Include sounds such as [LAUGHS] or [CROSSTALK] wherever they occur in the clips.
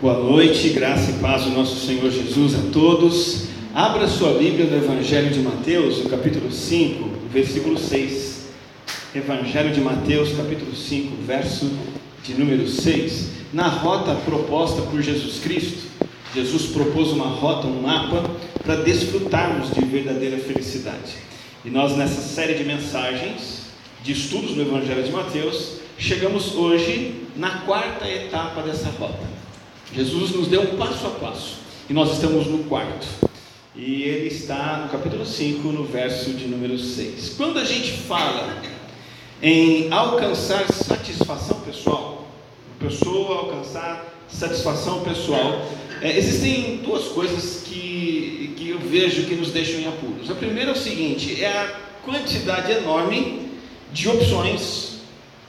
Boa noite, graça e paz do nosso Senhor Jesus a todos. Abra sua Bíblia no Evangelho de Mateus, no capítulo 5, versículo 6. Evangelho de Mateus, capítulo 5, verso de número 6. Na rota proposta por Jesus Cristo, Jesus propôs uma rota, um mapa, para desfrutarmos de verdadeira felicidade. E nós, nessa série de mensagens, de estudos no Evangelho de Mateus, chegamos hoje na quarta etapa dessa rota. Jesus nos deu um passo a passo e nós estamos no quarto. E ele está no capítulo 5, no verso de número 6. Quando a gente fala em alcançar satisfação pessoal, pessoa alcançar satisfação pessoal, é, existem duas coisas que, que eu vejo que nos deixam em apuros. A primeira é o seguinte: é a quantidade enorme de opções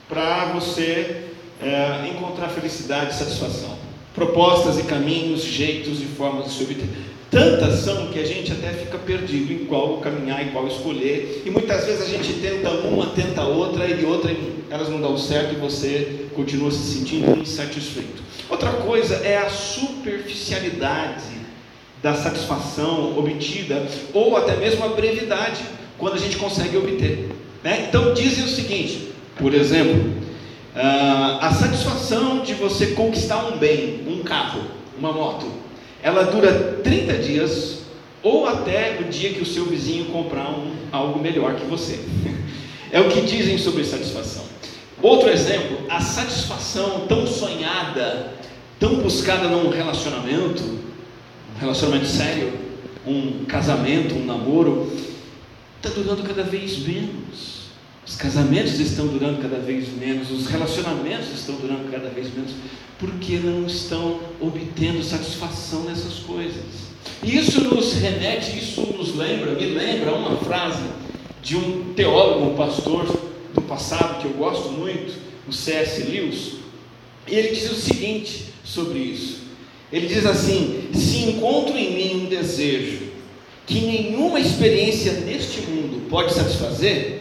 para você é, encontrar felicidade e satisfação propostas e caminhos, jeitos e formas de se obter. Tantas são que a gente até fica perdido em qual caminhar e qual escolher. E muitas vezes a gente tenta uma, tenta outra e outra, elas não dão certo e você continua se sentindo insatisfeito. Outra coisa é a superficialidade da satisfação obtida, ou até mesmo a brevidade, quando a gente consegue obter. Né? Então dizem o seguinte, por exemplo, Uh, a satisfação de você conquistar um bem, um carro, uma moto, ela dura 30 dias ou até o dia que o seu vizinho comprar um, algo melhor que você. [LAUGHS] é o que dizem sobre satisfação. Outro exemplo, a satisfação tão sonhada, tão buscada num relacionamento, um relacionamento sério, um casamento, um namoro, está durando cada vez menos. Os casamentos estão durando cada vez menos, os relacionamentos estão durando cada vez menos, porque não estão obtendo satisfação nessas coisas. E isso nos remete, isso nos lembra, me lembra uma frase de um teólogo, um pastor do passado que eu gosto muito, o C.S. Lewis. Ele diz o seguinte sobre isso. Ele diz assim: se encontro em mim um desejo que nenhuma experiência neste mundo pode satisfazer,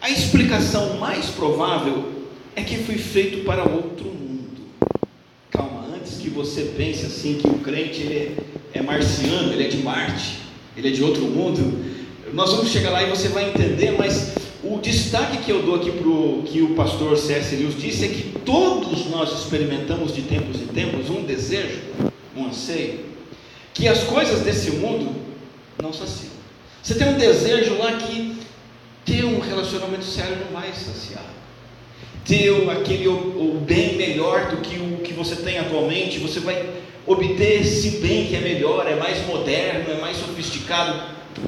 a explicação mais provável é que foi feito para outro mundo. Calma, antes que você pense assim que o crente ele é, é marciano, ele é de Marte, ele é de outro mundo, nós vamos chegar lá e você vai entender, mas o destaque que eu dou aqui para o que o pastor C.S. Lewis disse é que todos nós experimentamos de tempos em tempos um desejo, um anseio, que as coisas desse mundo não saciam. Você tem um desejo lá que ter um relacionamento sério não vai saciar. Ter aquele o, bem melhor do que o que você tem atualmente, você vai obter esse bem que é melhor, é mais moderno, é mais sofisticado,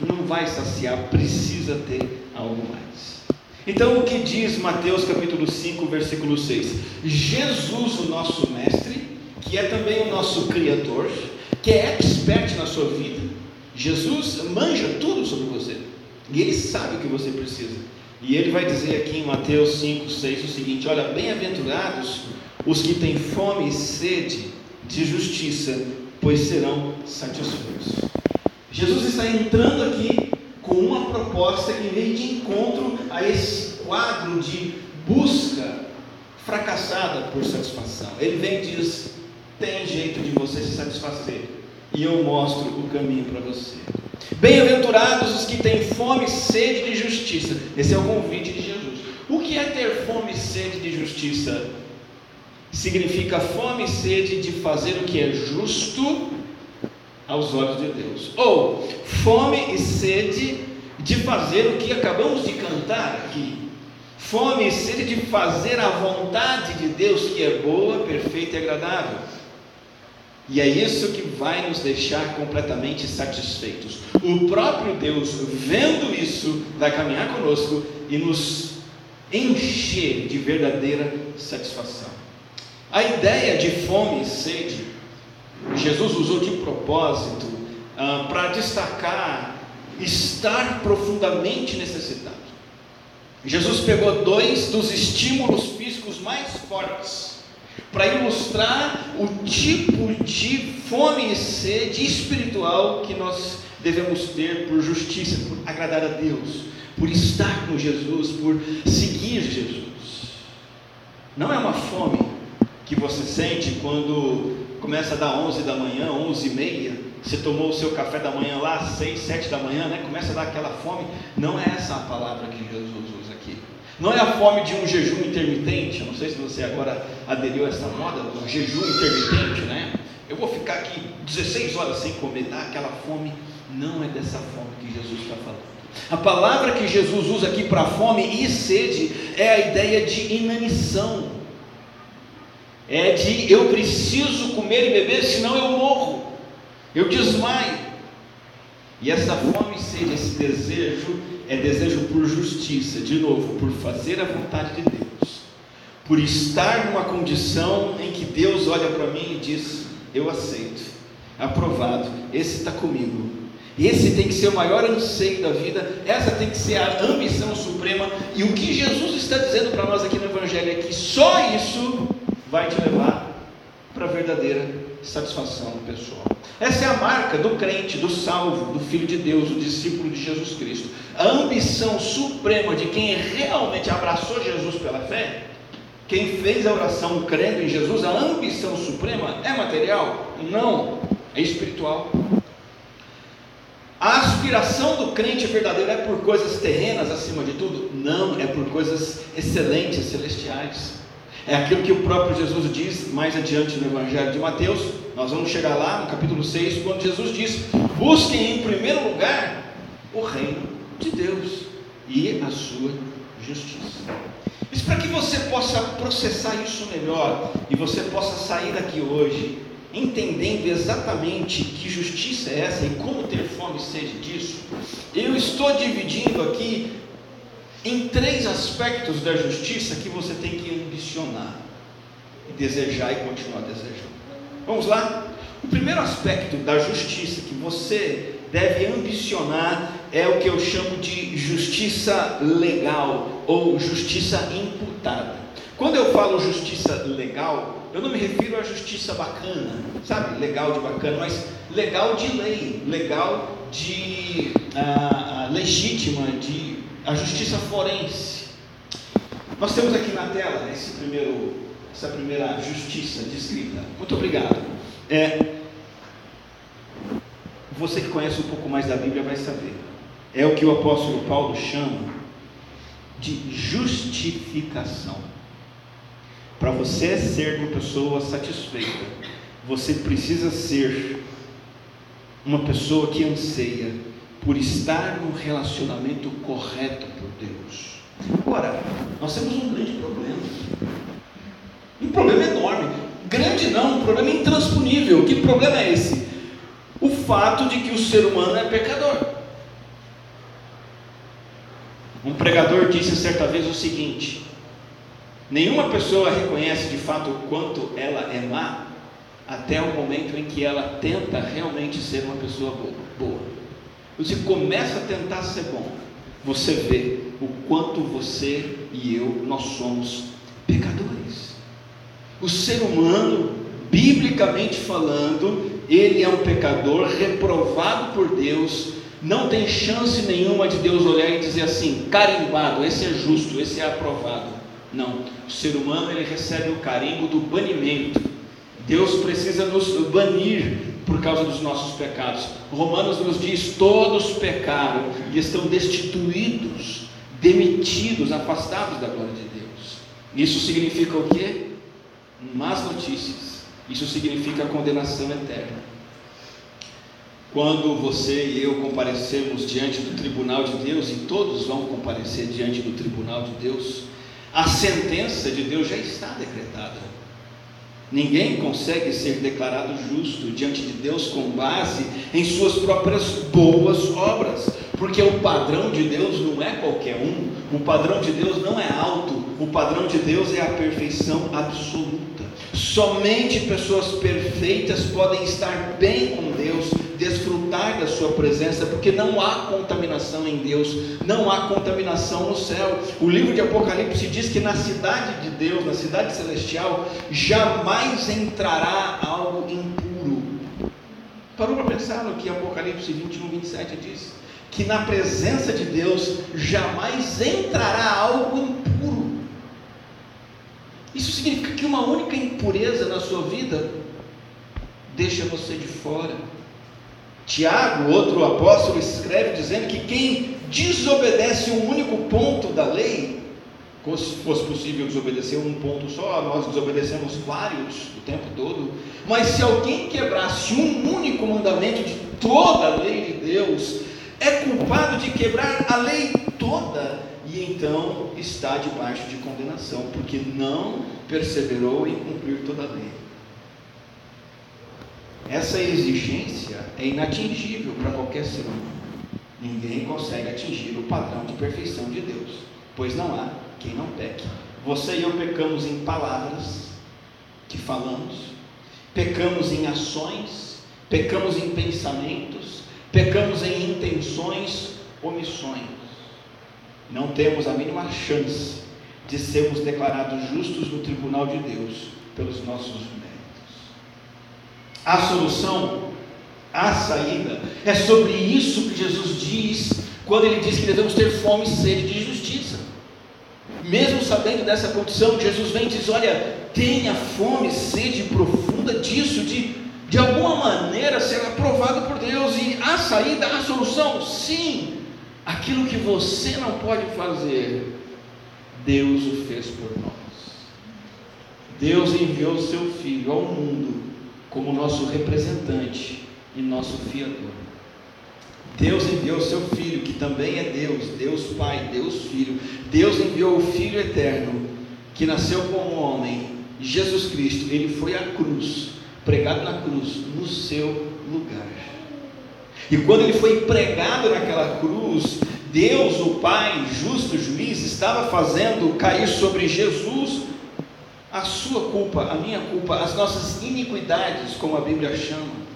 não vai saciar, precisa ter algo mais. Então o que diz Mateus capítulo 5, versículo 6? Jesus, o nosso mestre, que é também o nosso criador, que é expert na sua vida. Jesus manja tudo sobre você. E Ele sabe o que você precisa. E Ele vai dizer aqui em Mateus 5, 6 o seguinte: Olha, bem-aventurados os que têm fome e sede de justiça, pois serão satisfeitos. Jesus está entrando aqui com uma proposta que vem de encontro a esse quadro de busca fracassada por satisfação. Ele vem e diz: tem jeito de você se satisfazer, e eu mostro o caminho para você. Bem-aventurados os que têm fome e sede de justiça. Esse é o convite de Jesus. O que é ter fome e sede de justiça? Significa fome e sede de fazer o que é justo aos olhos de Deus. Ou fome e sede de fazer o que acabamos de cantar aqui. Fome e sede de fazer a vontade de Deus que é boa, perfeita e agradável. E é isso que vai nos deixar completamente satisfeitos. O próprio Deus, vendo isso, vai caminhar conosco e nos encher de verdadeira satisfação. A ideia de fome e sede, Jesus usou de propósito ah, para destacar estar profundamente necessitado. Jesus pegou dois dos estímulos físicos mais fortes para ilustrar o tipo de fome e sede espiritual que nós devemos ter por justiça, por agradar a Deus, por estar com Jesus, por seguir Jesus. Não é uma fome que você sente quando começa a dar 11 da manhã, 11 e meia, você tomou o seu café da manhã lá, 6, 7 da manhã, né? começa a dar aquela fome. Não é essa a palavra que Jesus usa. Não é a fome de um jejum intermitente. Eu não sei se você agora aderiu a essa moda, o jejum intermitente, né? Eu vou ficar aqui 16 horas sem comer, dá aquela fome. Não é dessa fome que Jesus está falando. A palavra que Jesus usa aqui para fome e sede é a ideia de inanição. É de eu preciso comer e beber, senão eu morro, eu desmaio. E essa fome e sede, esse desejo, é desejo por justiça, de novo, por fazer a vontade de Deus, por estar numa condição em que Deus olha para mim e diz: Eu aceito, aprovado, esse está comigo, esse tem que ser o maior anseio da vida, essa tem que ser a ambição suprema. E o que Jesus está dizendo para nós aqui no Evangelho é que só isso vai te levar para a verdadeira satisfação pessoal. Essa é a marca do crente, do salvo, do filho de Deus, do discípulo de Jesus Cristo. A ambição suprema de quem realmente abraçou Jesus pela fé, quem fez a oração crendo em Jesus, a ambição suprema é material? Não, é espiritual. A aspiração do crente verdadeiro é por coisas terrenas acima de tudo? Não, é por coisas excelentes, celestiais. É aquilo que o próprio Jesus diz mais adiante no Evangelho de Mateus. Nós vamos chegar lá no capítulo 6, quando Jesus diz: Busquem em primeiro lugar o reino de Deus e a sua justiça. Isso para que você possa processar isso melhor e você possa sair daqui hoje entendendo exatamente que justiça é essa e como ter fome e sede disso, eu estou dividindo aqui em três aspectos da justiça que você tem que ambicionar, desejar e continuar desejando. Vamos lá? O primeiro aspecto da justiça que você deve ambicionar é o que eu chamo de justiça legal ou justiça imputada. Quando eu falo justiça legal, eu não me refiro à justiça bacana, sabe? Legal de bacana, mas legal de lei, legal de uh, legítima, de a justiça forense. Nós temos aqui na tela esse primeiro, essa primeira justiça descrita. Muito obrigado. É, você que conhece um pouco mais da Bíblia vai saber. É o que o apóstolo Paulo chama de justificação. Para você ser uma pessoa satisfeita, você precisa ser uma pessoa que anseia por estar num relacionamento correto por Deus. Agora, nós temos um grande problema. Um problema enorme. Grande não, um problema intransponível. Que problema é esse? O fato de que o ser humano é pecador. Um pregador disse certa vez o seguinte: Nenhuma pessoa reconhece de fato o quanto ela é má até o momento em que ela tenta realmente ser uma pessoa boa. Você começa a tentar ser bom, você vê o quanto você e eu nós somos pecadores. O ser humano, biblicamente falando, ele é um pecador reprovado por Deus, não tem chance nenhuma de Deus olhar e dizer assim, carimbado, esse é justo, esse é aprovado. Não, o ser humano ele recebe o carimbo do banimento. Deus precisa nos banir por causa dos nossos pecados. Romanos nos diz: todos pecaram e estão destituídos, demitidos, afastados da glória de Deus. Isso significa o quê? Más notícias. Isso significa condenação eterna. Quando você e eu comparecemos diante do tribunal de Deus, e todos vão comparecer diante do tribunal de Deus, a sentença de Deus já está decretada. Ninguém consegue ser declarado justo diante de Deus com base em suas próprias boas obras, porque o padrão de Deus não é qualquer um, o padrão de Deus não é alto, o padrão de Deus é a perfeição absoluta. Somente pessoas perfeitas podem estar bem com Deus desfrutar da sua presença, porque não há contaminação em Deus, não há contaminação no céu. O livro de Apocalipse diz que na cidade de Deus, na cidade celestial, jamais entrará algo impuro. Parou para pensar no que Apocalipse 21, 27 diz? Que na presença de Deus jamais entrará algo impuro. Isso significa que uma única impureza na sua vida deixa você de fora. Tiago, outro apóstolo, escreve dizendo que quem desobedece um único ponto da lei, se fosse possível desobedecer um ponto só, nós desobedecemos vários o tempo todo, mas se alguém quebrasse um único mandamento de toda a lei de Deus, é culpado de quebrar a lei toda e então está debaixo de condenação, porque não perseverou em cumprir toda a lei. Essa exigência é inatingível para qualquer ser humano. Ninguém consegue atingir o padrão de perfeição de Deus, pois não há quem não peque. Você e eu pecamos em palavras que falamos, pecamos em ações, pecamos em pensamentos, pecamos em intenções, omissões. Não temos a mínima chance de sermos declarados justos no tribunal de Deus pelos nossos. A solução, a saída, é sobre isso que Jesus diz quando ele diz que devemos ter fome e sede de justiça. Mesmo sabendo dessa condição, Jesus vem e diz: Olha, tenha fome, sede profunda disso, de de alguma maneira ser aprovado por Deus. E a saída, a solução, sim, aquilo que você não pode fazer, Deus o fez por nós. Deus enviou o seu Filho ao mundo como nosso representante e nosso fiador. Deus enviou seu Filho, que também é Deus, Deus Pai, Deus Filho. Deus enviou o Filho eterno, que nasceu como homem, Jesus Cristo. Ele foi à cruz, pregado na cruz, no seu lugar. E quando ele foi pregado naquela cruz, Deus, o Pai, justo juiz, estava fazendo cair sobre Jesus a sua culpa, a minha culpa, as nossas iniquidades, como a Bíblia chama.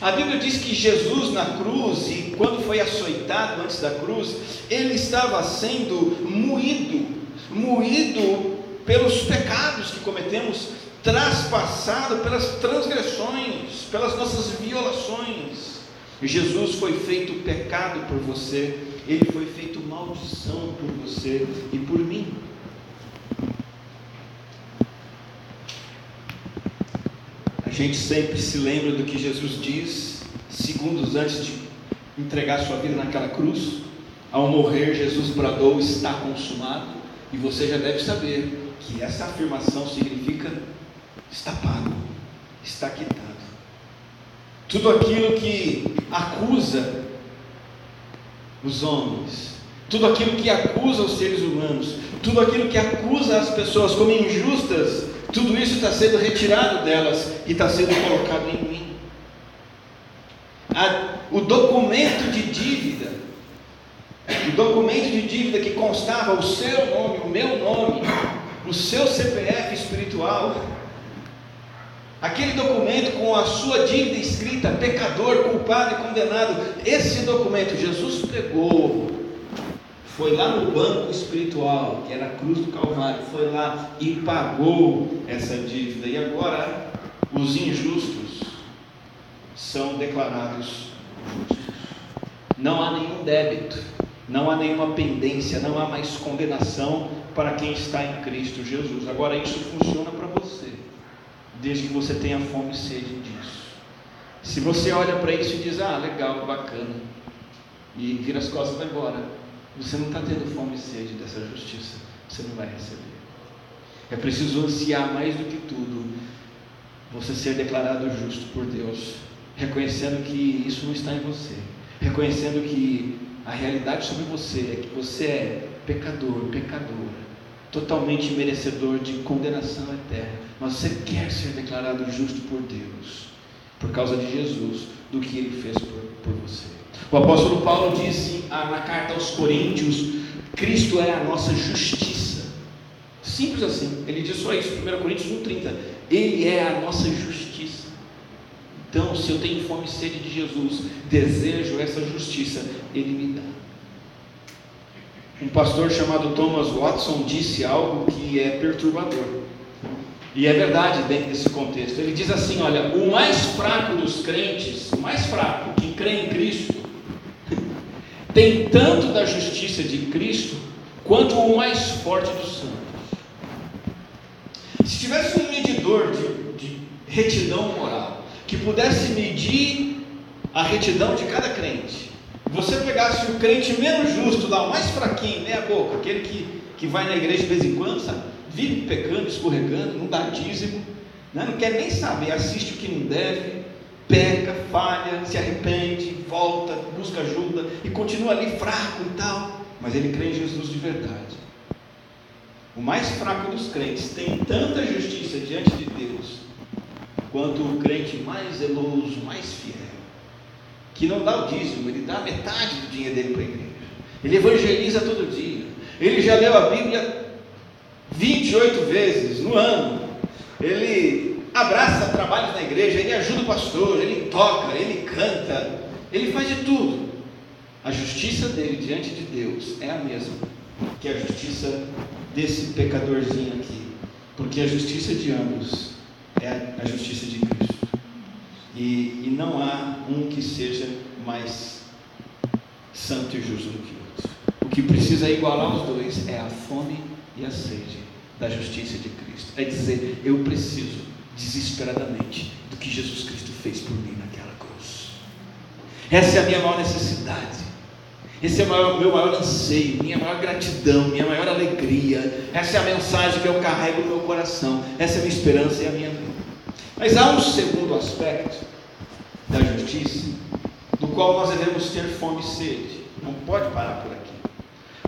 A Bíblia diz que Jesus na cruz, e quando foi açoitado antes da cruz, ele estava sendo moído, moído pelos pecados que cometemos, traspassado pelas transgressões, pelas nossas violações. Jesus foi feito pecado por você, ele foi feito maldição por você e por mim. A gente sempre se lembra do que Jesus diz, segundos antes de entregar sua vida naquela cruz. Ao morrer, Jesus bradou: Está consumado. E você já deve saber que essa afirmação significa: Está pago, está quitado. Tudo aquilo que acusa os homens, tudo aquilo que acusa os seres humanos, tudo aquilo que acusa as pessoas como injustas, tudo isso está sendo retirado delas e está sendo colocado em mim. O documento de dívida, o documento de dívida que constava o seu nome, o meu nome, o seu CPF espiritual, aquele documento com a sua dívida escrita, pecador, culpado e condenado, esse documento Jesus pegou, foi lá no banco espiritual, que era a cruz do Calvário, foi lá e pagou essa dívida. E agora os injustos são declarados justos. Não há nenhum débito, não há nenhuma pendência, não há mais condenação para quem está em Cristo Jesus. Agora isso funciona para você, desde que você tenha fome e sede disso. Se você olha para isso e diz, ah, legal, bacana, e vira as costas e embora, você não está tendo fome e sede dessa justiça, você não vai receber. É preciso ansiar mais do que tudo você ser declarado justo por Deus, reconhecendo que isso não está em você, reconhecendo que a realidade sobre você é que você é pecador, pecadora, totalmente merecedor de condenação eterna, mas você quer ser declarado justo por Deus, por causa de Jesus, do que Ele fez por, por você. O apóstolo Paulo disse na carta aos Coríntios: Cristo é a nossa justiça. Simples assim, ele diz só isso, 1 Coríntios 1,30. Ele é a nossa justiça. Então, se eu tenho fome e sede de Jesus, desejo essa justiça, Ele me dá. Um pastor chamado Thomas Watson disse algo que é perturbador. E é verdade dentro desse contexto. Ele diz assim: olha, o mais fraco dos crentes, o mais fraco que crê em Cristo, tem tanto da justiça de Cristo quanto o mais forte dos santos. Se tivesse um medidor de, de retidão moral, que pudesse medir a retidão de cada crente, você pegasse o crente menos justo lá, o mais fraquinho, meia boca, aquele que, que vai na igreja de vez em quando, sabe? vive pecando, escorregando, não dá dízimo, né? não quer nem saber, assiste o que não deve, peca, falha, se arrepende, volta, busca ajuda e continua ali fraco e tal, mas ele crê em Jesus de verdade. O mais fraco dos crentes tem tanta justiça diante de Deus quanto o crente mais zeloso, mais fiel, que não dá o dízimo, ele dá metade do dinheiro dele para a igreja. Ele evangeliza todo dia. Ele já leu a Bíblia 28 vezes no ano. Ele abraça trabalhos na igreja, ele ajuda o pastor, ele toca, ele canta, ele faz de tudo. A justiça dele diante de Deus é a mesma que a justiça desse pecadorzinho aqui, porque a justiça de ambos é a justiça de Cristo. E, e não há um que seja mais santo e justo do que o outro. O que precisa igualar os dois é a fome e a sede da justiça de Cristo. É dizer, eu preciso desesperadamente do que Jesus Cristo fez por mim naquela cruz. Essa é a minha maior necessidade. Esse é o maior, meu maior anseio, minha maior gratidão, minha maior alegria. Essa é a mensagem que eu carrego no meu coração. Essa é a minha esperança e a minha vida. Mas há um segundo aspecto da justiça, do qual nós devemos ter fome e sede. Não pode parar por aqui.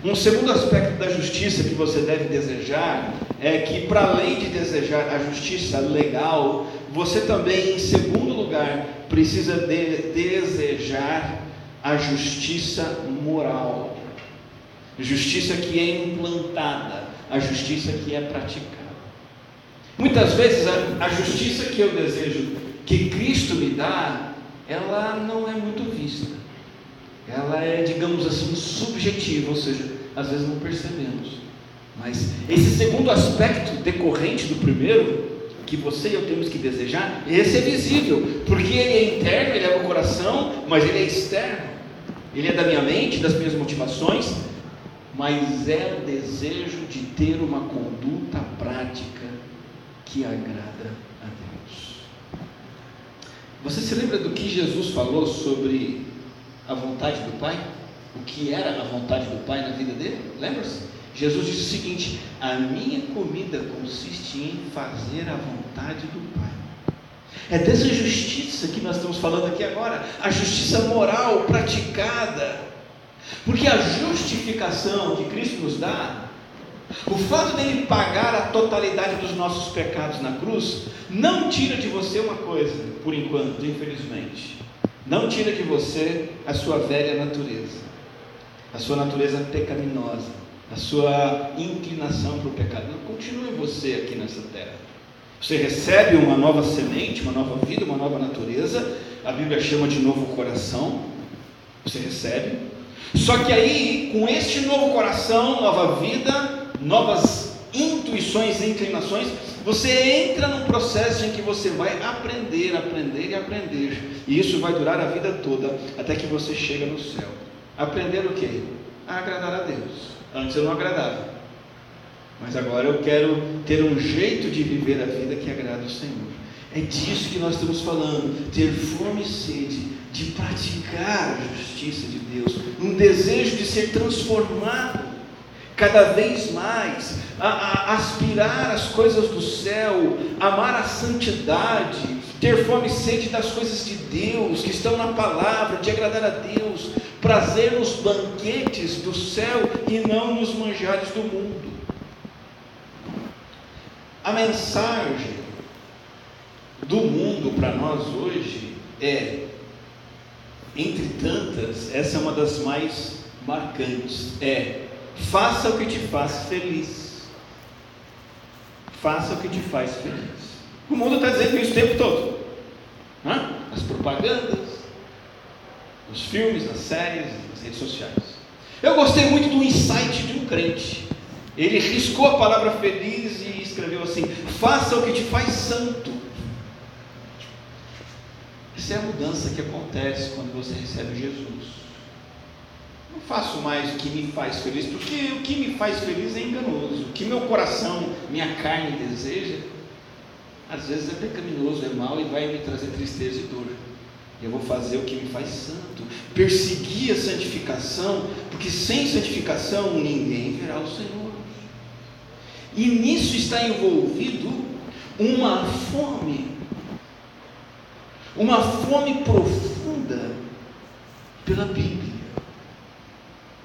Um segundo aspecto da justiça que você deve desejar é que, para além de desejar a justiça legal, você também, em segundo lugar, precisa de desejar a justiça moral. Justiça que é implantada, a justiça que é praticada. Muitas vezes a, a justiça que eu desejo que Cristo me dá, ela não é muito vista ela é, digamos assim, subjetiva, ou seja, às vezes não percebemos. Mas esse segundo aspecto decorrente do primeiro, que você e eu temos que desejar, esse é visível, porque ele é interno, ele é do coração, mas ele é externo. Ele é da minha mente, das minhas motivações, mas é o desejo de ter uma conduta prática que agrada a Deus. Você se lembra do que Jesus falou sobre a vontade do Pai? O que era a vontade do Pai na vida dele? Lembra-se? Jesus disse o seguinte: A minha comida consiste em fazer a vontade do Pai. É dessa justiça que nós estamos falando aqui agora, a justiça moral praticada. Porque a justificação que Cristo nos dá, o fato dele pagar a totalidade dos nossos pecados na cruz, não tira de você uma coisa, por enquanto, infelizmente. Não tira de você a sua velha natureza, a sua natureza pecaminosa, a sua inclinação para o pecado. Não continue você aqui nessa terra. Você recebe uma nova semente, uma nova vida, uma nova natureza. A Bíblia chama de novo coração. Você recebe. Só que aí, com este novo coração, nova vida, novas intuições e inclinações, você entra num processo em que você vai aprender, aprender e aprender. E isso vai durar a vida toda, até que você chega no céu. Aprender o quê? A agradar a Deus. Antes eu não agradava. Mas agora eu quero ter um jeito de viver a vida que agrada o Senhor. É disso que nós estamos falando. Ter fome e sede de praticar a justiça de Deus. Um desejo de ser transformado cada vez mais, a, a, aspirar as coisas do céu, amar a santidade, ter fome e sede das coisas de Deus, que estão na palavra, de agradar a Deus, prazer nos banquetes do céu e não nos manjares do mundo. A mensagem do mundo para nós hoje é, entre tantas, essa é uma das mais marcantes, é Faça o que te faz feliz. Faça o que te faz feliz. O mundo está dizendo isso o tempo todo. Hã? As propagandas, os filmes, as séries, as redes sociais. Eu gostei muito do insight de um crente. Ele riscou a palavra feliz e escreveu assim: Faça o que te faz santo. Essa é a mudança que acontece quando você recebe Jesus. Não faço mais o que me faz feliz, porque o que me faz feliz é enganoso. O que meu coração, minha carne deseja, às vezes é pecaminoso, é mal e vai me trazer tristeza e dor. Eu vou fazer o que me faz santo, perseguir a santificação, porque sem santificação ninguém verá o Senhor. E nisso está envolvido uma fome, uma fome profunda pela Bíblia,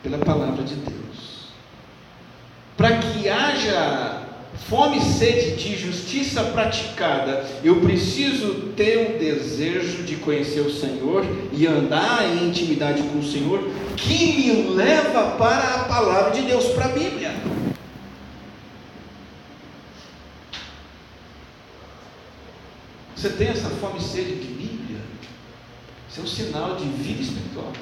pela palavra de Deus. Para que haja fome e sede de justiça praticada, eu preciso ter um desejo de conhecer o Senhor e andar em intimidade com o Senhor, que me leva para a palavra de Deus, para a Bíblia. Você tem essa fome e sede de Bíblia? Isso é um sinal de vida espiritual.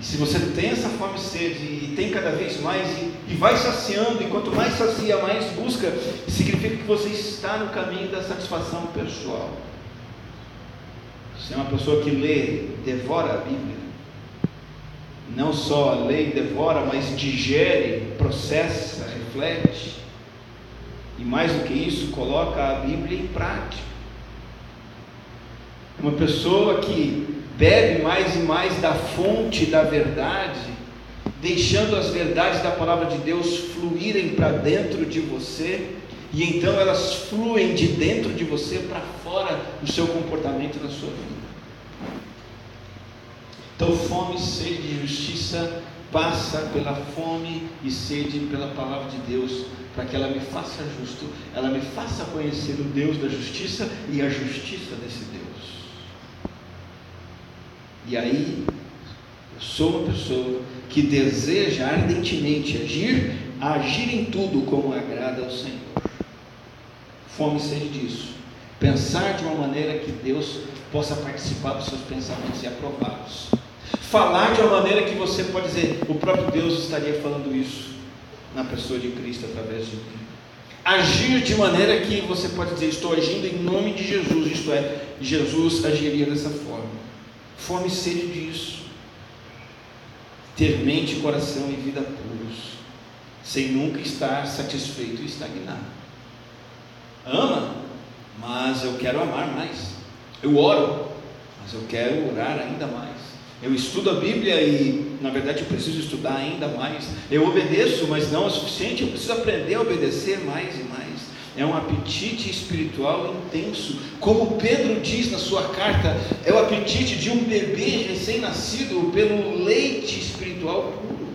E se você tem essa fome e sede e tem cada vez mais e, e vai saciando, e quanto mais sacia, mais busca, significa que você está no caminho da satisfação pessoal. Você é uma pessoa que lê, devora a Bíblia. Não só lê e devora, mas digere, processa, reflete. E mais do que isso, coloca a Bíblia em prática. Uma pessoa que bebe mais e mais da fonte da verdade, deixando as verdades da palavra de Deus fluírem para dentro de você, e então elas fluem de dentro de você para fora do seu comportamento na sua vida. Então, fome e sede de justiça passa pela fome e sede pela palavra de Deus, para que ela me faça justo, ela me faça conhecer o Deus da justiça e a justiça desse Deus. E aí, eu sou uma pessoa que deseja ardentemente agir, agir em tudo como agrada ao Senhor. Fome sede disso. Pensar de uma maneira que Deus possa participar dos seus pensamentos e aprová-los. Falar de uma maneira que você pode dizer, o próprio Deus estaria falando isso na pessoa de Cristo através de mim. Agir de maneira que você pode dizer, estou agindo em nome de Jesus, isto é, Jesus agiria dessa forma. Fome e sede disso. Ter mente, coração e vida puros, sem nunca estar satisfeito e estagnado. Ama, mas eu quero amar mais. Eu oro, mas eu quero orar ainda mais. Eu estudo a Bíblia e, na verdade, eu preciso estudar ainda mais. Eu obedeço, mas não é o suficiente. Eu preciso aprender a obedecer mais e é um apetite espiritual intenso. Como Pedro diz na sua carta, é o apetite de um bebê recém-nascido pelo leite espiritual puro.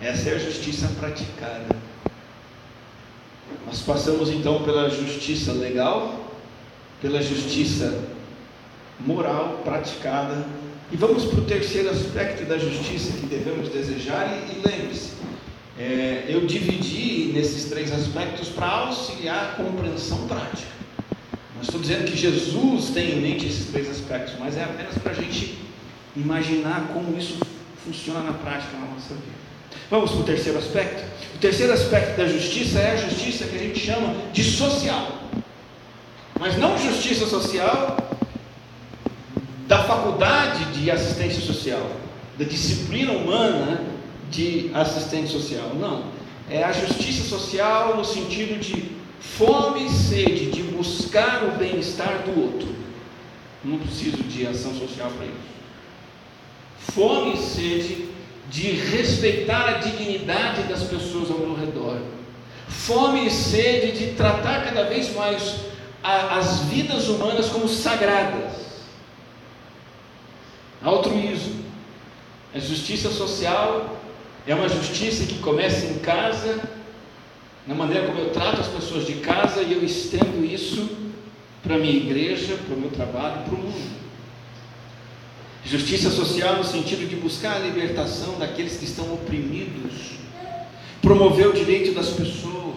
Essa é a justiça praticada. Nós passamos então pela justiça legal, pela justiça moral praticada, e vamos para o terceiro aspecto da justiça que devemos desejar, e, e lembre-se, é, eu dividi nesses três aspectos para auxiliar a compreensão prática. Não estou dizendo que Jesus tem em mente esses três aspectos, mas é apenas para a gente imaginar como isso funciona na prática na nossa vida. Vamos para o terceiro aspecto? O terceiro aspecto da justiça é a justiça que a gente chama de social. Mas não justiça social da faculdade de assistência social, da disciplina humana de assistente social. Não. É a justiça social no sentido de fome e sede de buscar o bem-estar do outro. Não preciso de ação social para isso. Fome e sede de respeitar a dignidade das pessoas ao meu redor. Fome e sede de tratar cada vez mais a, as vidas humanas como sagradas. Altruísmo. A justiça social é uma justiça que começa em casa, na maneira como eu trato as pessoas de casa e eu estendo isso para a minha igreja, para o meu trabalho, para o mundo. Justiça social no sentido de buscar a libertação daqueles que estão oprimidos, promover o direito das pessoas.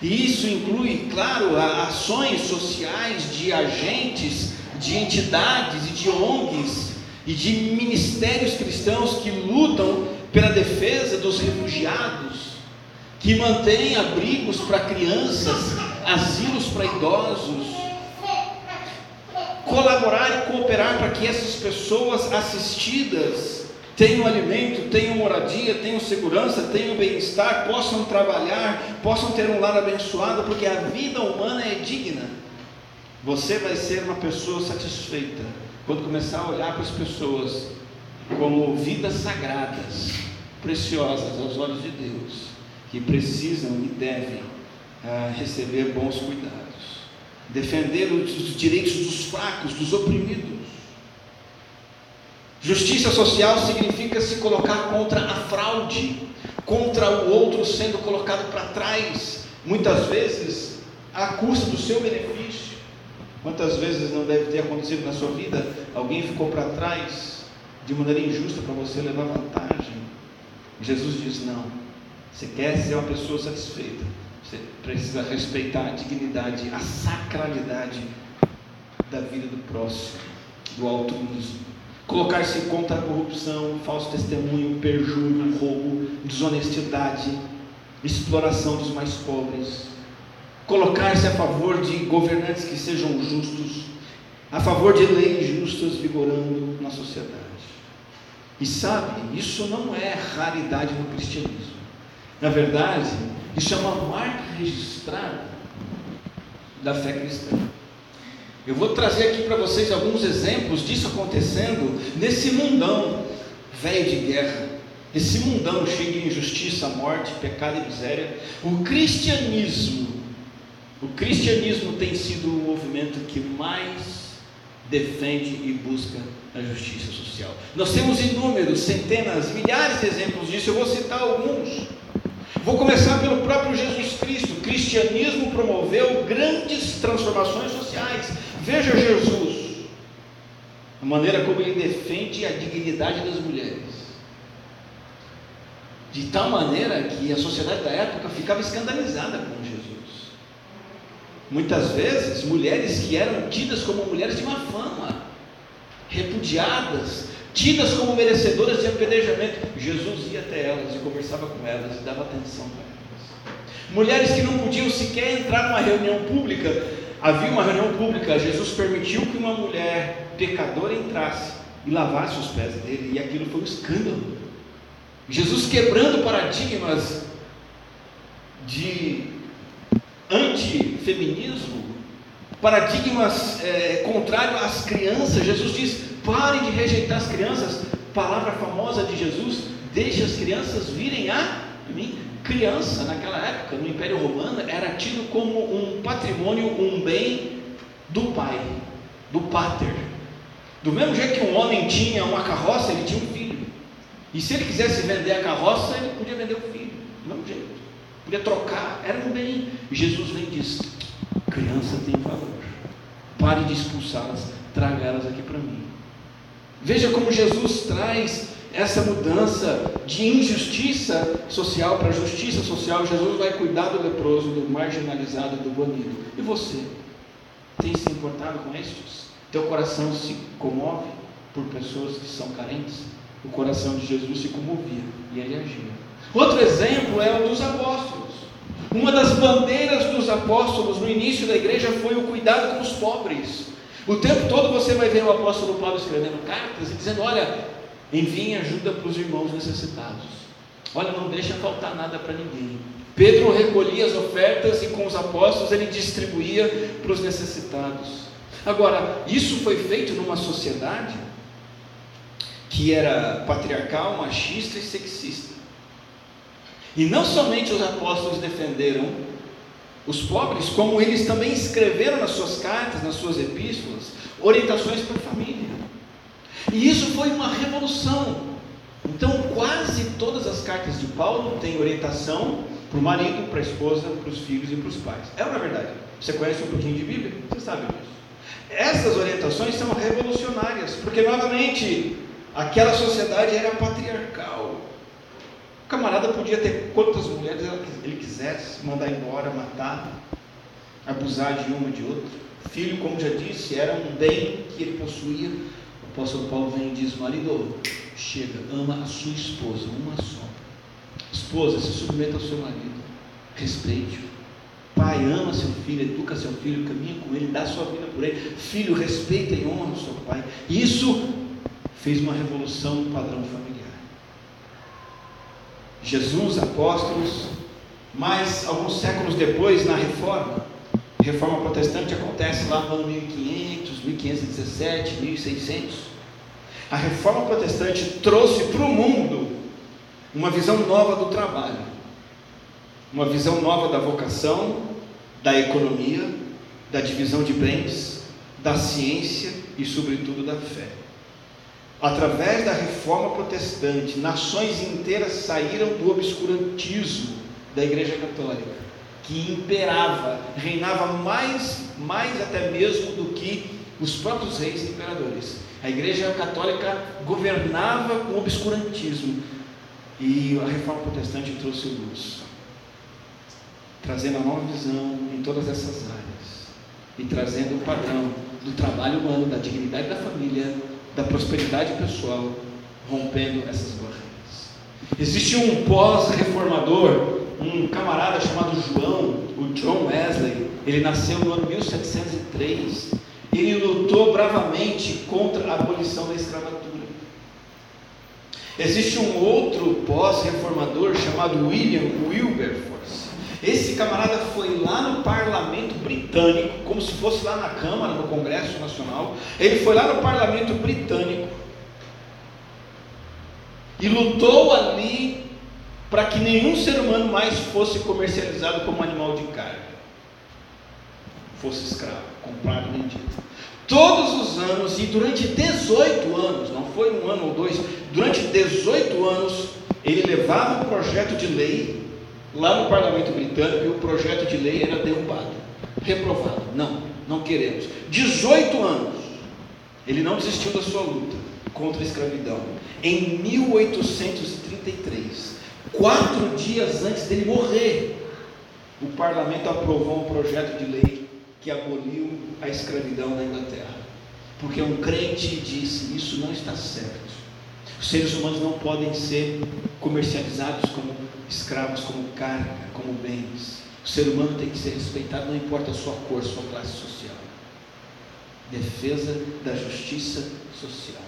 E isso inclui, claro, ações sociais de agentes, de entidades e de ONGs e de ministérios cristãos que lutam pela defesa dos refugiados, que mantém abrigos para crianças, asilos para idosos, colaborar e cooperar para que essas pessoas assistidas tenham alimento, tenham moradia, tenham segurança, tenham bem-estar, possam trabalhar, possam ter um lar abençoado, porque a vida humana é digna. Você vai ser uma pessoa satisfeita quando começar a olhar para as pessoas como vidas sagradas, preciosas aos olhos de Deus, que precisam e devem ah, receber bons cuidados, defender os direitos dos fracos, dos oprimidos Justiça social significa se colocar contra a fraude, contra o outro sendo colocado para trás, muitas vezes à custa do seu benefício. Quantas vezes não deve ter acontecido na sua vida? Alguém ficou para trás de maneira injusta para você levar vantagem. Jesus diz: não. Você quer ser uma pessoa satisfeita, você precisa respeitar a dignidade, a sacralidade da vida do próximo, do altruísmo colocar-se contra a corrupção, falso testemunho, perjúrio, roubo, desonestidade, exploração dos mais pobres, colocar-se a favor de governantes que sejam justos, a favor de leis justas vigorando na sociedade. E sabe, isso não é raridade no cristianismo. Na verdade, isso é uma marca registrada da fé cristã. Eu vou trazer aqui para vocês alguns exemplos disso acontecendo nesse mundão velho de guerra, esse mundão cheio de injustiça, morte, pecado e miséria. O cristianismo, o cristianismo tem sido o movimento que mais defende e busca a justiça social. Nós temos inúmeros, centenas, milhares de exemplos disso, eu vou citar alguns. Vou começar pelo próprio Jesus Cristo. O cristianismo promoveu grandes transformações sociais. Veja Jesus, a maneira como ele defende a dignidade das mulheres. De tal maneira que a sociedade da época ficava escandalizada com Jesus. Muitas vezes, mulheres que eram tidas como mulheres de má fama, repudiadas, tidas como merecedoras de apedrejamento, Jesus ia até elas e conversava com elas e dava atenção para elas. Mulheres que não podiam sequer entrar numa reunião pública, Havia uma reunião pública, Jesus permitiu que uma mulher pecadora entrasse e lavasse os pés dele, e aquilo foi um escândalo. Jesus quebrando paradigmas de antifeminismo, paradigmas é, contrários às crianças. Jesus diz: parem de rejeitar as crianças. Palavra famosa de Jesus: deixe as crianças virem a mim criança naquela época, no Império Romano, era tido como um patrimônio, um bem do pai, do pater. Do mesmo jeito que um homem tinha uma carroça, ele tinha um filho. E se ele quisesse vender a carroça, ele podia vender o filho. Do mesmo jeito. Podia trocar, era um bem. Jesus vem diz: criança tem valor. Pare de expulsá-las, traga elas aqui para mim. Veja como Jesus traz essa mudança de injustiça social para justiça social, Jesus vai cuidar do leproso, do marginalizado, do banido. E você? Tem se importado com estes? Teu coração se comove por pessoas que são carentes? O coração de Jesus se comovia e ele agia. Outro exemplo é o dos apóstolos. Uma das bandeiras dos apóstolos no início da igreja foi o cuidado com os pobres. O tempo todo você vai ver o apóstolo Paulo escrevendo cartas e dizendo: Olha, Enviem ajuda para os irmãos necessitados. Olha, não deixa faltar nada para ninguém. Pedro recolhia as ofertas e com os apóstolos ele distribuía para os necessitados. Agora, isso foi feito numa sociedade que era patriarcal, machista e sexista. E não somente os apóstolos defenderam os pobres, como eles também escreveram nas suas cartas, nas suas epístolas, orientações para a família. E isso foi uma revolução. Então, quase todas as cartas de Paulo têm orientação para o marido, para a esposa, para os filhos e para os pais. É uma verdade. Você conhece um pouquinho de Bíblia? Você sabe disso. Essas orientações são revolucionárias, porque novamente aquela sociedade era patriarcal. Camarada podia ter quantas mulheres ele quisesse, mandar embora, matar, abusar de uma de outra. Filho, como já disse, era um bem que ele possuía o apóstolo Paulo vem e diz: Marido, chega, ama a sua esposa, uma só. Esposa, se submeta ao seu marido, respeite-o. Pai, ama seu filho, educa seu filho, caminha com ele, dá sua vida por ele. Filho, respeita e honra o seu pai. Isso fez uma revolução no padrão familiar. Jesus, apóstolos, mas alguns séculos depois, na reforma, a reforma protestante acontece lá no ano 1500, 1517, 1600. A reforma protestante trouxe para o mundo uma visão nova do trabalho, uma visão nova da vocação, da economia, da divisão de bens, da ciência e, sobretudo, da fé. Através da reforma protestante, nações inteiras saíram do obscurantismo da Igreja Católica, que imperava, reinava mais, mais até mesmo do que os próprios reis e imperadores. A Igreja Católica governava com obscurantismo e a reforma protestante trouxe luz, trazendo a nova visão em todas essas áreas e trazendo o padrão do trabalho humano, da dignidade da família, da prosperidade pessoal, rompendo essas barreiras. Existe um pós-reformador um camarada chamado João, o John Wesley, ele nasceu no ano 1703. Ele lutou bravamente contra a abolição da escravatura. Existe um outro pós-reformador chamado William Wilberforce. Esse camarada foi lá no parlamento britânico, como se fosse lá na Câmara, no Congresso Nacional. Ele foi lá no parlamento britânico e lutou ali para que nenhum ser humano mais fosse comercializado como animal de carne, fosse escravo, comprado vendido. Todos os anos, e durante 18 anos, não foi um ano ou dois, durante 18 anos, ele levava um projeto de lei lá no parlamento britânico o projeto de lei era derrubado, reprovado. Não, não queremos. 18 anos, ele não desistiu da sua luta contra a escravidão. Em 1833, Quatro dias antes dele morrer, o parlamento aprovou um projeto de lei que aboliu a escravidão na Inglaterra. Porque um crente disse: Isso não está certo. Os seres humanos não podem ser comercializados como escravos, como carga, como bens. O ser humano tem que ser respeitado, não importa a sua cor, sua classe social. Defesa da justiça social.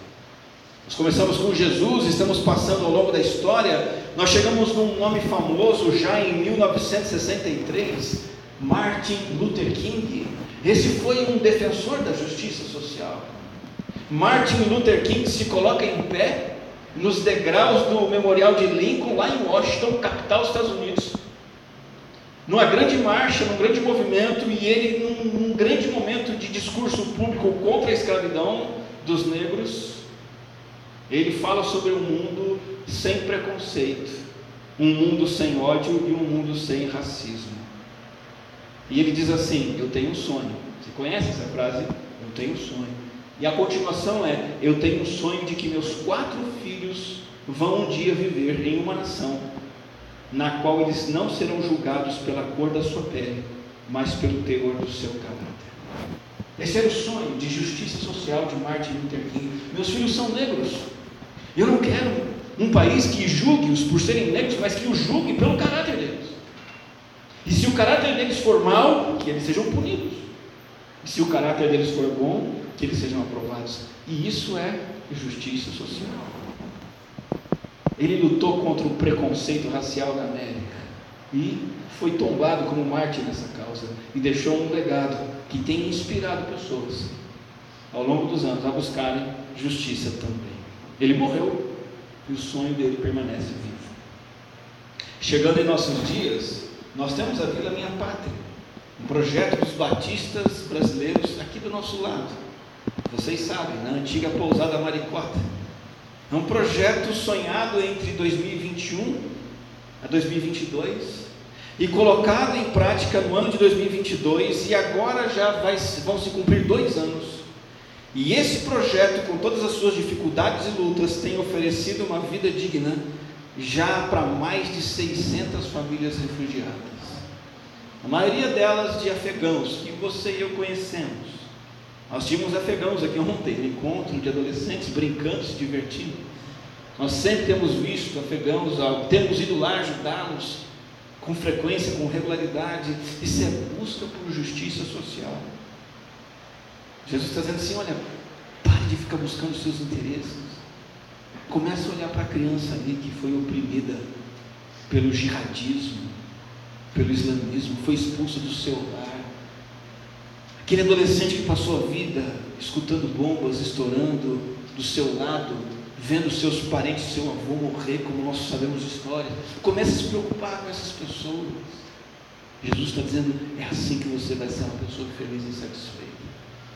Nós começamos com Jesus, estamos passando ao longo da história, nós chegamos num nome famoso já em 1963, Martin Luther King. Esse foi um defensor da justiça social. Martin Luther King se coloca em pé nos degraus do Memorial de Lincoln, lá em Washington, capital dos Estados Unidos, numa grande marcha, num grande movimento, e ele, num, num grande momento de discurso público contra a escravidão dos negros, ele fala sobre um mundo sem preconceito, um mundo sem ódio e um mundo sem racismo. E ele diz assim: Eu tenho um sonho. Você conhece essa frase? Eu tenho um sonho. E a continuação é: Eu tenho um sonho de que meus quatro filhos vão um dia viver em uma nação na qual eles não serão julgados pela cor da sua pele, mas pelo teor do seu caráter. Esse era o sonho de justiça social de Martin Luther King. Meus filhos são negros. Eu não quero um país que julgue-os por serem negros, mas que os julgue pelo caráter deles. E se o caráter deles for mau, que eles sejam punidos. E se o caráter deles for bom, que eles sejam aprovados. E isso é justiça social. Ele lutou contra o preconceito racial na América e foi tombado como mártir nessa causa e deixou um legado que tem inspirado pessoas ao longo dos anos a buscarem justiça também. Ele morreu e o sonho dele permanece vivo. Chegando em nossos dias, nós temos a Vila Minha Pátria, um projeto dos batistas brasileiros aqui do nosso lado. Vocês sabem, na antiga pousada Maricota. É um projeto sonhado entre 2021 a 2022 e colocado em prática no ano de 2022 e agora já vai, vão se cumprir dois anos e esse projeto, com todas as suas dificuldades e lutas, tem oferecido uma vida digna já para mais de 600 famílias refugiadas. A maioria delas de afegãos, que você e eu conhecemos. Nós tínhamos afegãos aqui ontem, um encontro de adolescentes brincando, se divertindo. Nós sempre temos visto afegãos, temos ido lá ajudá-los com frequência, com regularidade. Isso é busca por justiça social. Jesus está dizendo assim: olha, pare de ficar buscando os seus interesses. Comece a olhar para a criança ali que foi oprimida pelo jihadismo, pelo islamismo, foi expulso do seu lar. Aquele adolescente que passou a vida escutando bombas estourando do seu lado, vendo seus parentes, seu avô morrer, como nós sabemos de história, começa a se preocupar com essas pessoas. Jesus está dizendo: é assim que você vai ser uma pessoa feliz e satisfeita,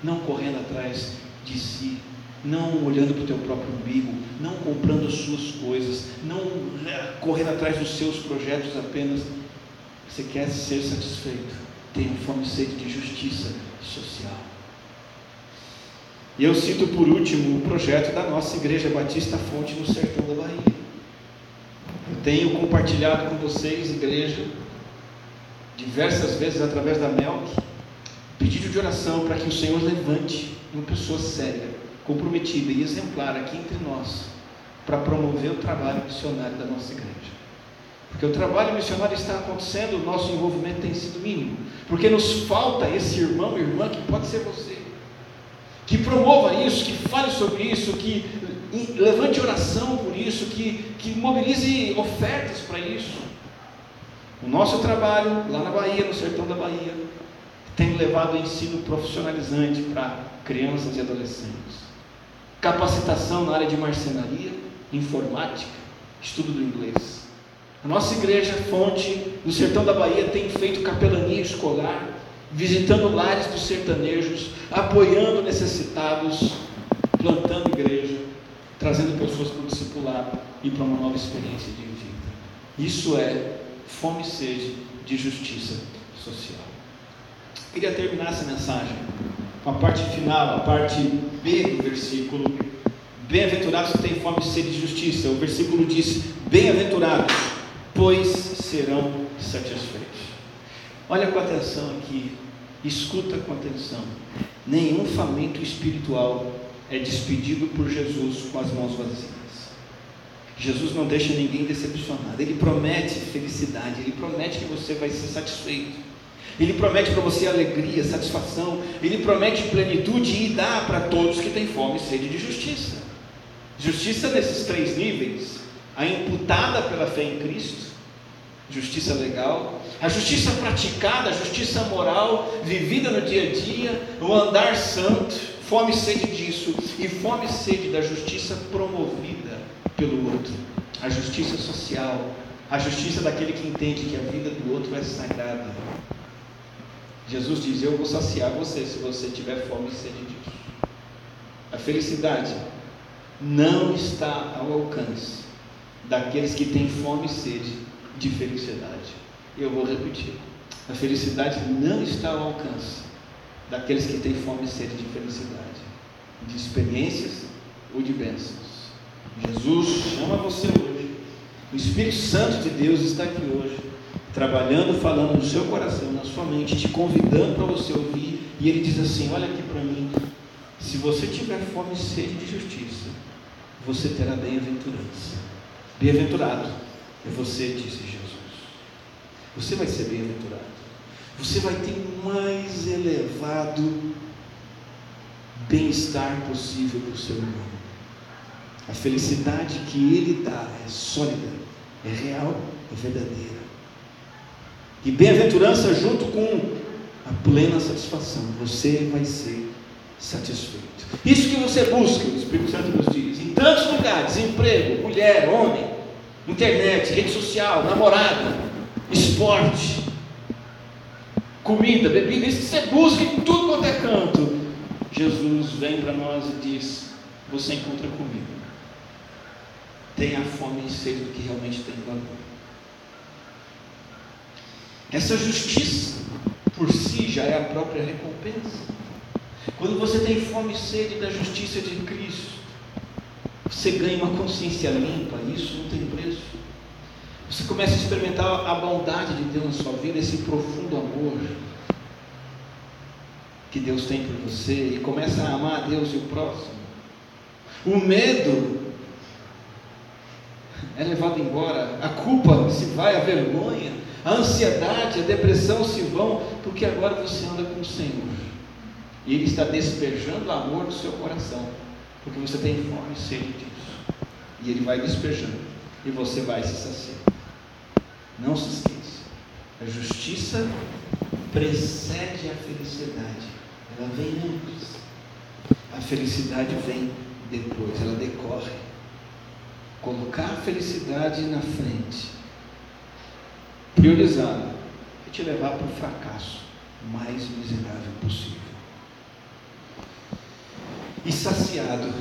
não correndo atrás de si, não olhando para o teu próprio umbigo, não comprando as suas coisas, não né, correndo atrás dos seus projetos apenas. Você quer ser satisfeito, tenha fome e sede de justiça social. E eu cito por último o projeto da nossa Igreja Batista Fonte no Sertão da Bahia. Eu tenho compartilhado com vocês, igreja, diversas vezes através da MELC, pedido de oração para que o Senhor levante uma pessoa séria, comprometida e exemplar aqui entre nós, para promover o trabalho missionário da nossa igreja. Porque o trabalho missionário está acontecendo, o nosso envolvimento tem sido mínimo. Porque nos falta esse irmão, irmã, que pode ser você, que promova isso, que fale sobre isso, que levante oração por isso, que, que mobilize ofertas para isso. O nosso trabalho lá na Bahia, no sertão da Bahia, tem levado ensino profissionalizante para crianças e adolescentes. Capacitação na área de marcenaria, informática, estudo do inglês. A nossa igreja, fonte do sertão da Bahia, tem feito capelania escolar visitando lares dos sertanejos, apoiando necessitados, plantando igreja, trazendo pessoas para o discipulado e para uma nova experiência de vida. Isso é fome e sede de justiça social. Queria terminar essa mensagem com a parte final, a parte B do versículo. Bem-aventurados que têm fome e sede de justiça. O versículo diz: Bem-aventurados, pois serão satisfeitos. Olha com atenção aqui, escuta com atenção. Nenhum faminto espiritual é despedido por Jesus com as mãos vazias. Jesus não deixa ninguém decepcionado. Ele promete felicidade, ele promete que você vai ser satisfeito. Ele promete para você alegria, satisfação. Ele promete plenitude e dá para todos que têm fome e sede de justiça. Justiça nesses três níveis: a imputada pela fé em Cristo, justiça legal, a justiça praticada, a justiça moral, vivida no dia a dia, o andar santo, fome e sede disso, e fome e sede da justiça promovida pelo outro, a justiça social, a justiça daquele que entende que a vida do outro é sagrada. Jesus diz: Eu vou saciar você se você tiver fome e sede disso. A felicidade não está ao alcance daqueles que têm fome e sede de felicidade. Eu vou repetir. A felicidade não está ao alcance daqueles que têm fome e sede de felicidade, de experiências ou de bênçãos. Jesus chama você hoje. O Espírito Santo de Deus está aqui hoje, trabalhando, falando no seu coração, na sua mente, te convidando para você ouvir. E ele diz assim: Olha aqui para mim. Se você tiver fome e sede de justiça, você terá bem-aventurança. Bem-aventurado é você, disse Jesus. Você vai ser bem-aventurado. Você vai ter o mais elevado bem-estar possível para o seu irmão. A felicidade que ele dá é sólida, é real, é verdadeira. E bem-aventurança junto com a plena satisfação. Você vai ser satisfeito. Isso que você busca, o Espírito Santo nos diz, em tantos lugares: emprego, mulher, homem, internet, rede social, namorada, esporte, comida, bebida, isso que você busca em tudo quanto é canto. Jesus vem para nós e diz: Você encontra comigo. Tenha fome e sede do que realmente tem valor. Essa justiça por si já é a própria recompensa. Quando você tem fome e sede da justiça de Cristo, você ganha uma consciência limpa, isso não tem. Você começa a experimentar a bondade de Deus na sua vida, esse profundo amor que Deus tem por você, e começa a amar a Deus e o próximo. O medo é levado embora, a culpa se vai, a vergonha, a ansiedade, a depressão se vão, porque agora você anda com o Senhor. E Ele está despejando amor no seu coração porque você tem fome e sede disso. E ele vai despejando, e você vai se saciar. Não se esqueça. A justiça precede a felicidade. Ela vem antes. A felicidade vem depois, ela decorre. Colocar a felicidade na frente, priorizá-la, é te levar para o fracasso mais miserável possível. E saciado,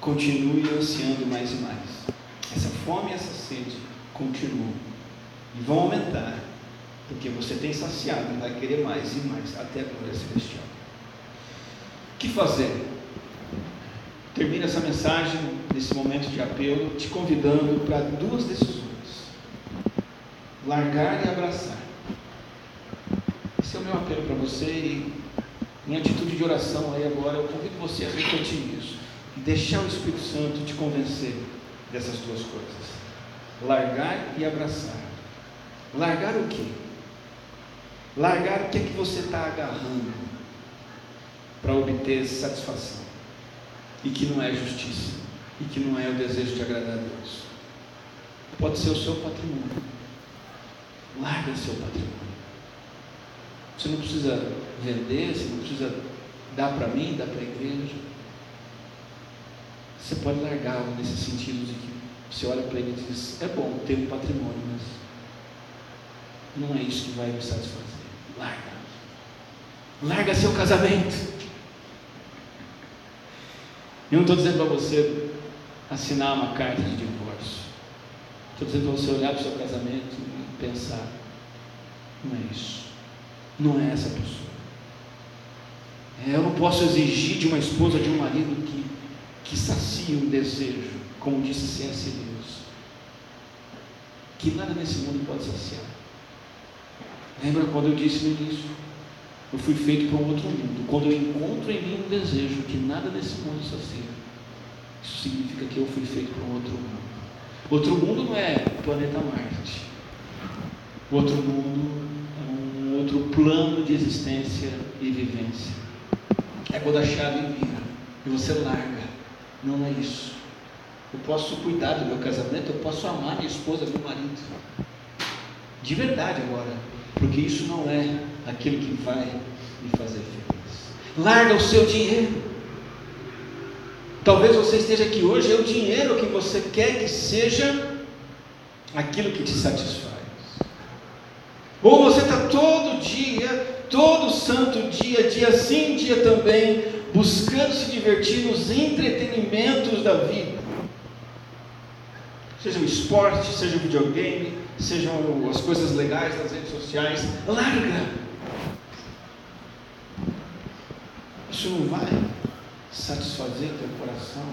continue ansiando mais e mais. Essa fome e essa sede continuam e vão aumentar, porque você tem saciado e vai querer mais e mais até a glória celestial. O que fazer? Termino essa mensagem, nesse momento de apelo, te convidando para duas decisões: largar e abraçar. Esse é o meu apelo para você e, em atitude de oração aí agora, eu convido você a refletir nisso e deixar o Espírito Santo te convencer dessas duas coisas: largar e abraçar. Largar o quê? Largar o que é que você está agarrando para obter satisfação e que não é justiça e que não é o desejo de agradar a Deus. Pode ser o seu patrimônio. Larga seu patrimônio. Você não precisa vender, você não precisa dar para mim, dar para a igreja. Você pode largá-lo nesse sentido de que você olha para ele e diz: é bom ter um patrimônio, mas não é isso que vai me satisfazer. Larga. Larga seu casamento. Eu não estou dizendo para você assinar uma carta de divórcio. Estou dizendo para você olhar para o seu casamento e pensar: não é isso. Não é essa pessoa. É, eu não posso exigir de uma esposa, de um marido que, que sacie um desejo, como disse C.S. Que nada nesse mundo pode saciar. Lembra quando eu disse no início? Eu fui feito para um outro mundo. Quando eu encontro em mim um desejo que nada nesse mundo sacia, isso significa que eu fui feito para um outro mundo. Outro mundo não é o planeta Marte. Outro mundo é um outro plano de existência e vivência. É quando a chave vira e você larga. Não é isso. Eu posso cuidar do meu casamento, eu posso amar minha esposa, meu marido. De verdade agora. Porque isso não é aquilo que vai me fazer feliz. Larga o seu dinheiro. Talvez você esteja aqui hoje, é o dinheiro que você quer que seja aquilo que te satisfaz. Ou você está todo dia, todo santo dia, dia sim, dia também, buscando se divertir nos entretenimentos da vida. Seja o esporte, seja o videogame, sejam as coisas legais das redes sociais. Larga! Isso não vai satisfazer teu coração.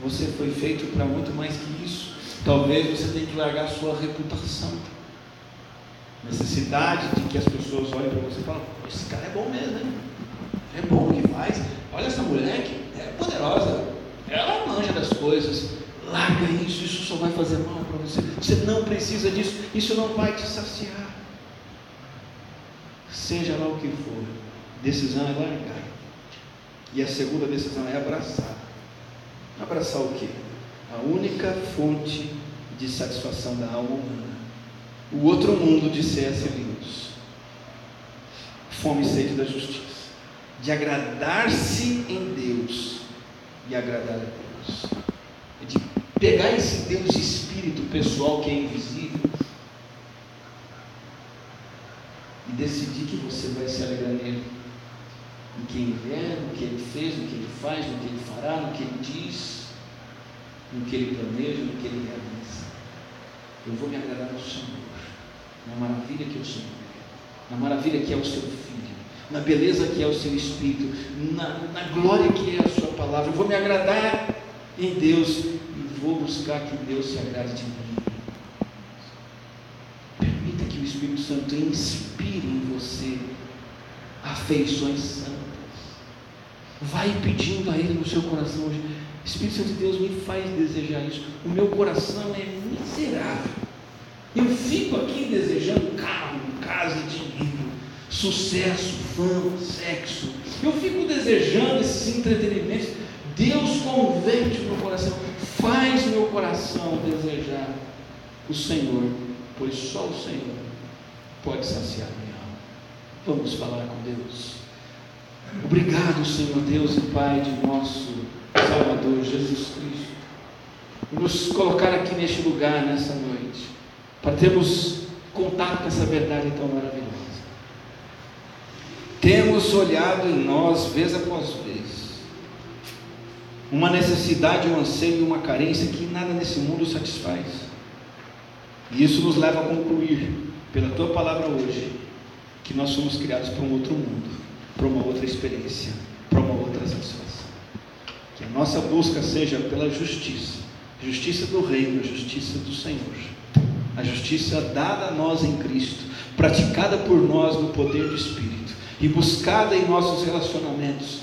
Você foi feito para muito mais que isso. Talvez você tenha que largar sua reputação. Necessidade de que as pessoas olhem para você e falem, esse cara é bom mesmo, né? É bom o que faz. Olha essa mulher que é poderosa. Ela manja das coisas. Larga isso, isso só vai fazer mal para você. Você não precisa disso, isso não vai te saciar. Seja lá o que for, decisão é largar. E a segunda decisão é abraçar. Abraçar o quê? A única fonte de satisfação da alma humana. O outro mundo de C.S. Lewis. Fome e sede da justiça. De agradar-se em Deus e agradar a Deus. É pegar esse Deus espírito pessoal que é invisível e decidir que você vai se alegrar nele no que ele é, no que ele fez, no que ele faz, no que ele fará, no que ele diz, no que ele planeja, no que ele realiza. Eu vou me agradar no Senhor, na maravilha que é o Senhor na maravilha que é o seu Filho, na beleza que é o seu Espírito, na, na glória que é a sua palavra. Eu vou me agradar em Deus vou buscar que Deus se agrade de mim. Permita que o Espírito Santo inspire em você afeições santas. Vai pedindo a Ele no seu coração hoje. Espírito Santo de Deus me faz desejar isso. O meu coração é miserável. Eu fico aqui desejando carro, casa, dinheiro, sucesso, fama, sexo. Eu fico desejando esses entretenimentos. Deus converte o meu coração, faz meu coração desejar o Senhor, pois só o Senhor pode saciar minha alma. Vamos falar com Deus. Obrigado, Senhor Deus e Pai de nosso Salvador Jesus Cristo, por nos colocar aqui neste lugar nessa noite, para termos contato com essa verdade tão maravilhosa. Temos olhado em nós, vez após vez, uma necessidade, um anseio e uma carência que nada nesse mundo satisfaz. E isso nos leva a concluir, pela tua palavra hoje, que nós somos criados para um outro mundo, para uma outra experiência, para uma outra satisfação. Que a nossa busca seja pela justiça, justiça do reino, justiça do Senhor, a justiça dada a nós em Cristo, praticada por nós no poder do Espírito e buscada em nossos relacionamentos,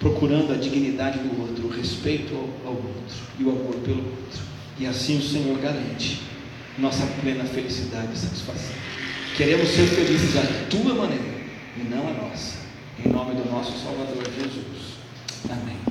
procurando a dignidade do outro, o respeito ao, outro e o amor pelo outro. E assim o Senhor garante nossa plena felicidade e satisfação. Queremos ser felizes à tua maneira e não a nossa. Em nome do nosso Salvador Jesus.